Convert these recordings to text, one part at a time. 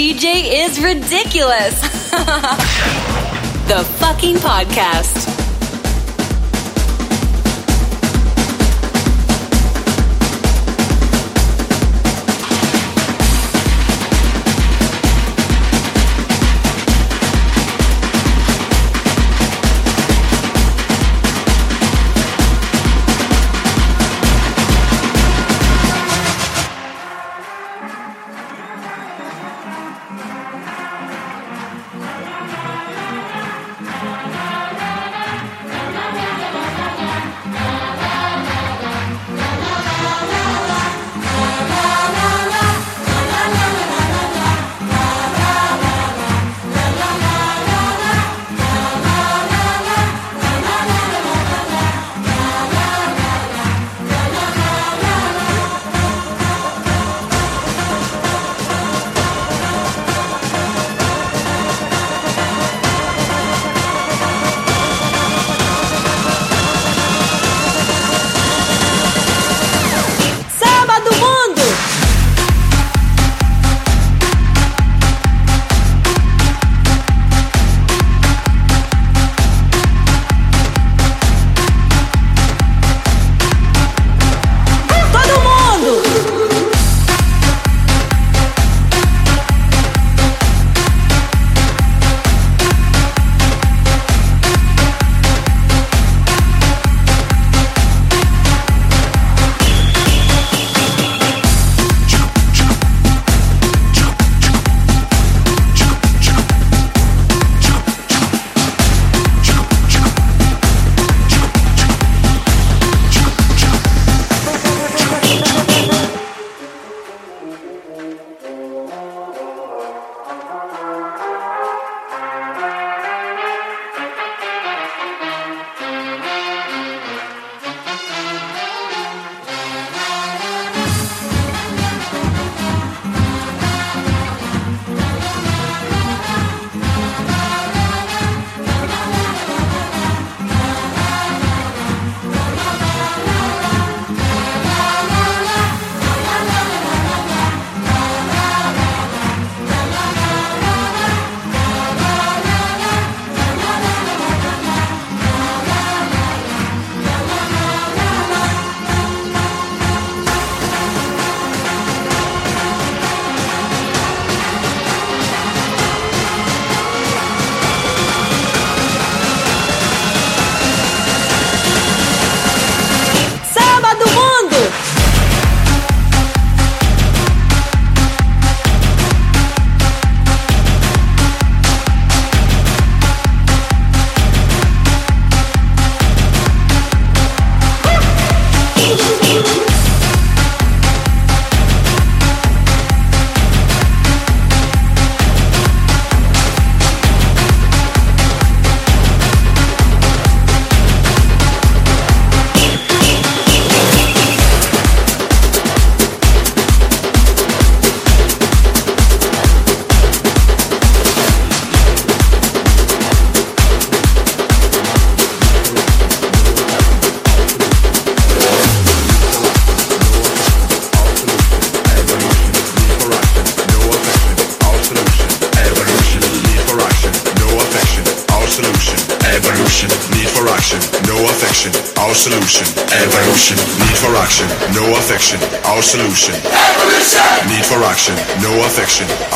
DJ is ridiculous. the fucking podcast.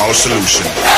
Our solution.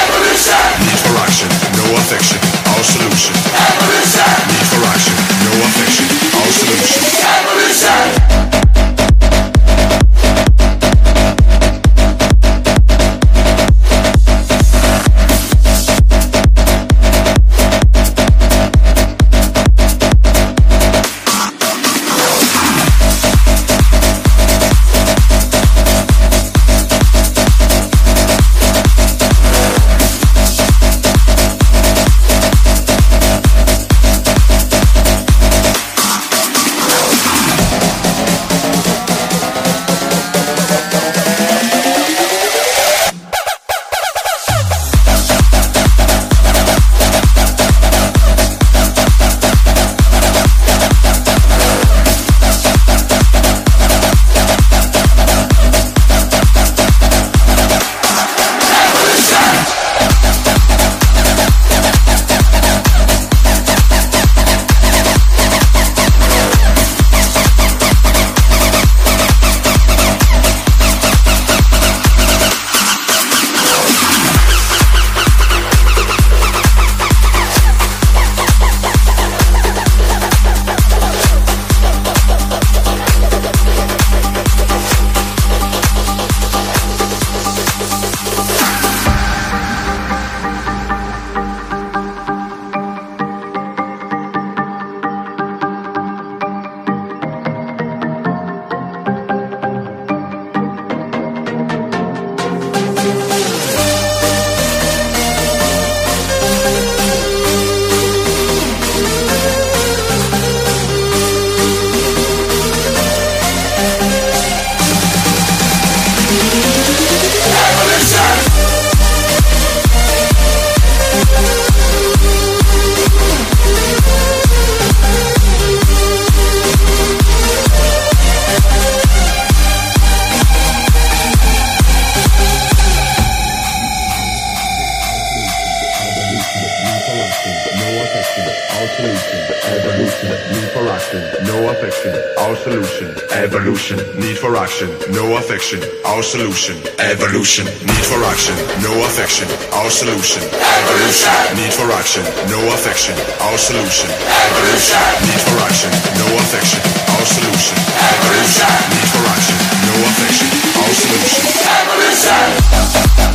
Solution. Evolution. Need for action, no affection. Our solution. Evolution. Need for action, no affection. Our solution. Evolution. Need for action, no affection. Our solution. Evolution. Need for action, no affection. Our solution. Evolution.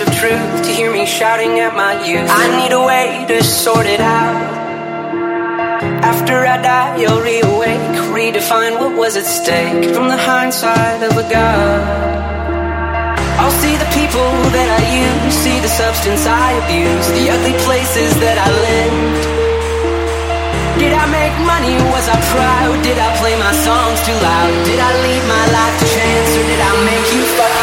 of truth to hear me shouting at my youth. I need a way to sort it out. After I die, you'll reawake, redefine what was at stake from the hindsight of a god. I'll see the people that I use, see the substance I abuse, the ugly places that I lived. Did I make money? Was I proud? Did I play my songs too loud? Did I leave my life to chance, or did I make you fuck?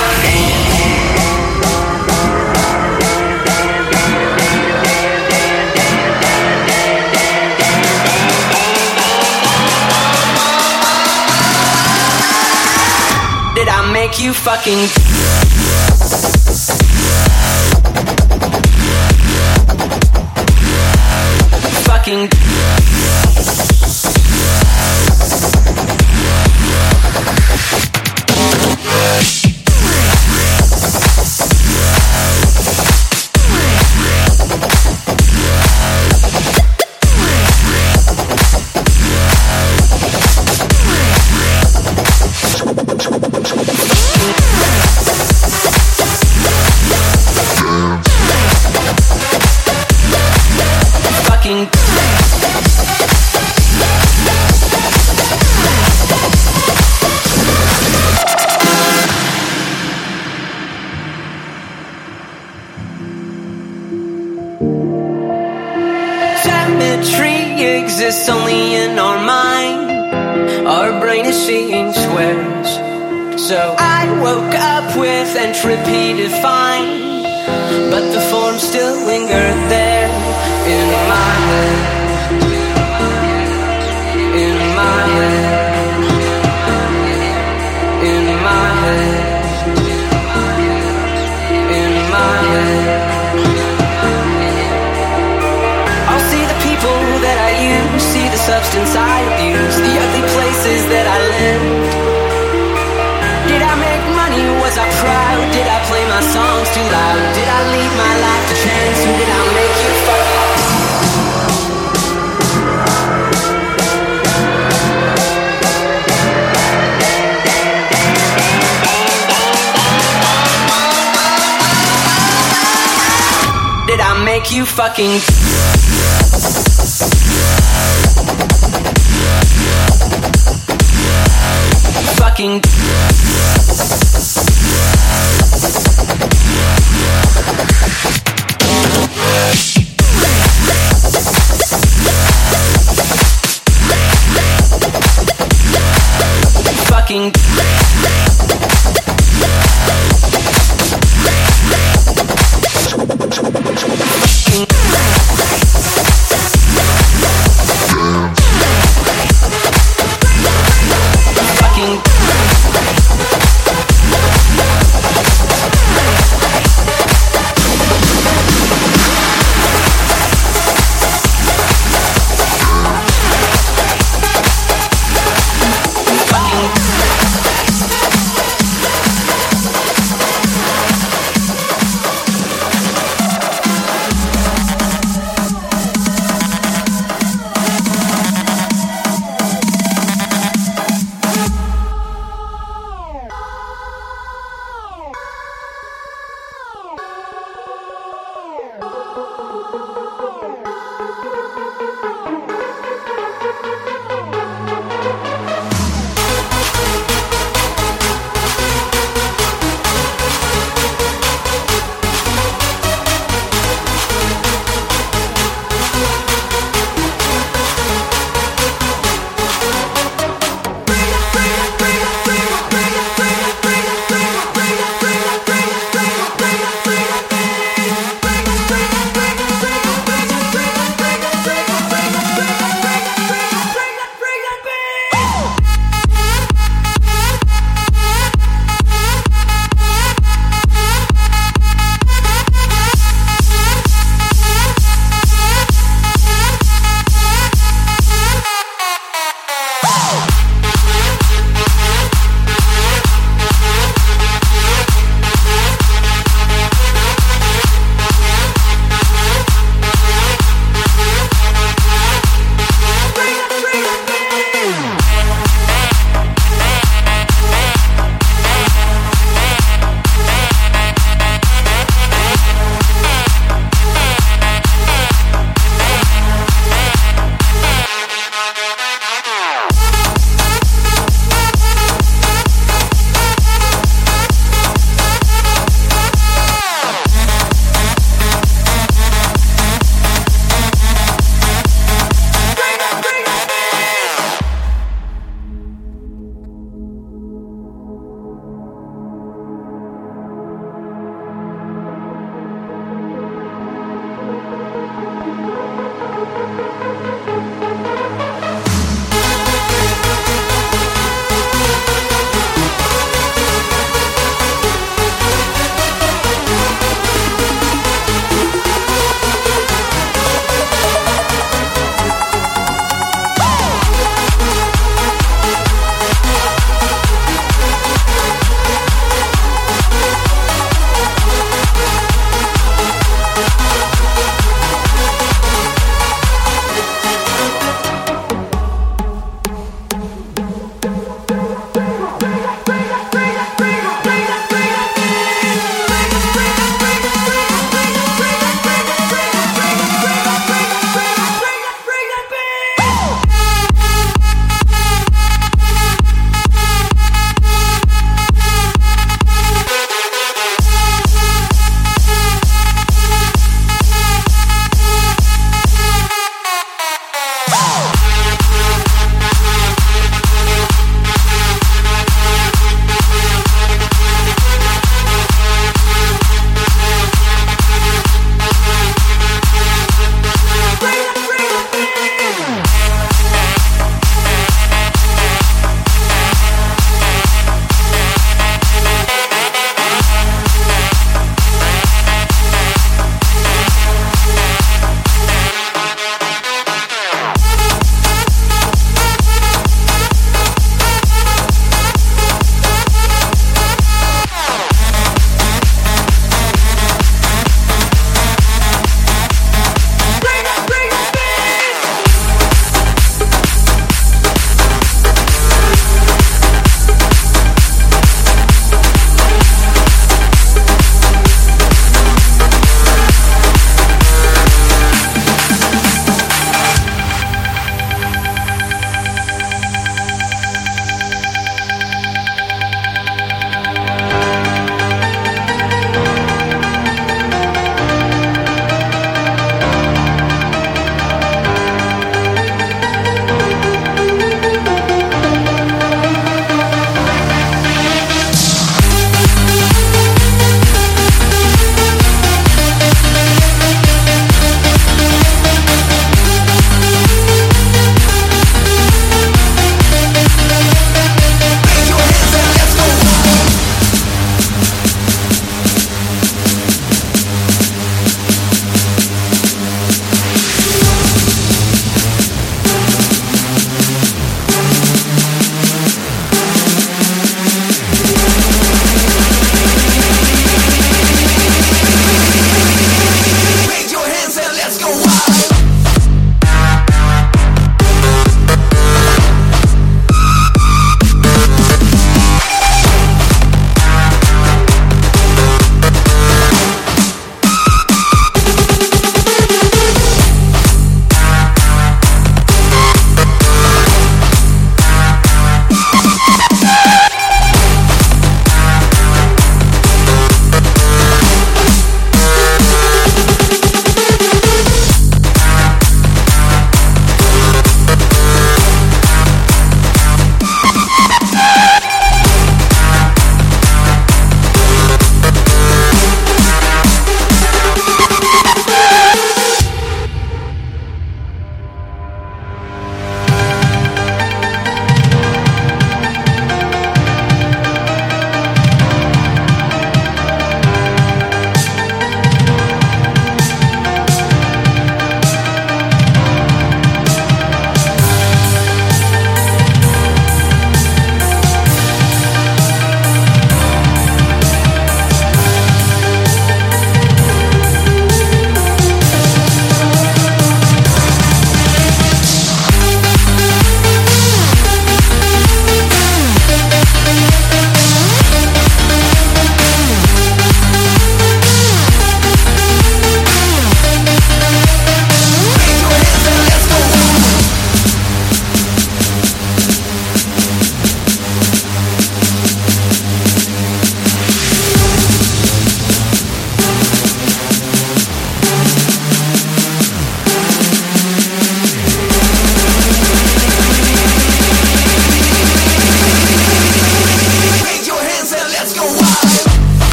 you fucking. Fucking. Substance I abuse, the ugly places that I lived. Did I make money? Was I proud? Did I play my songs too loud? Did I leave my life to chance? Or did I make you fuck? Did I make you? Fucking. Fucking. Fucking.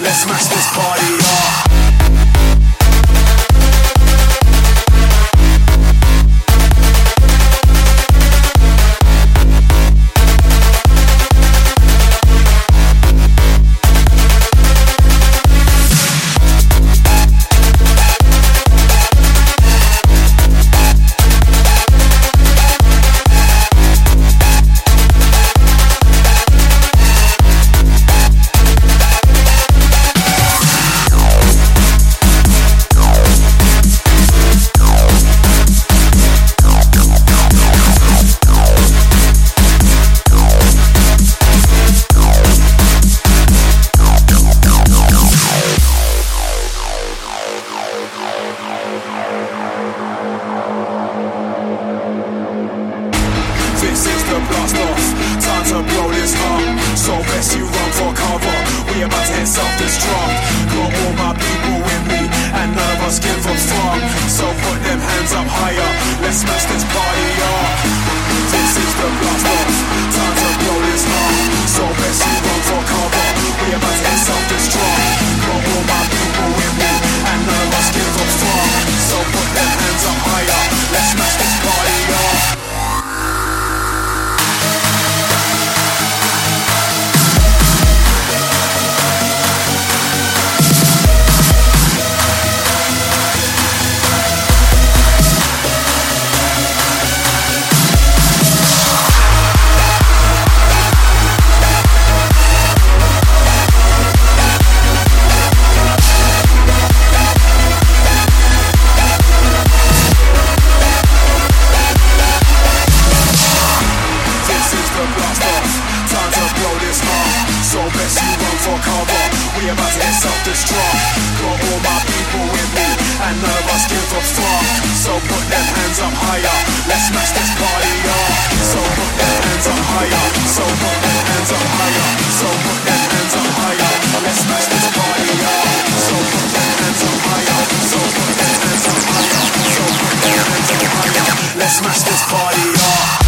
Let's smash this party up. Put them hands up higher. Let's smash this party up. So put them hands up higher. So put them hands up higher. So put them hands up higher. Let's smash this party up. So put them hands up higher. So put them hands up higher. So put them hands up higher. Let's smash this party up.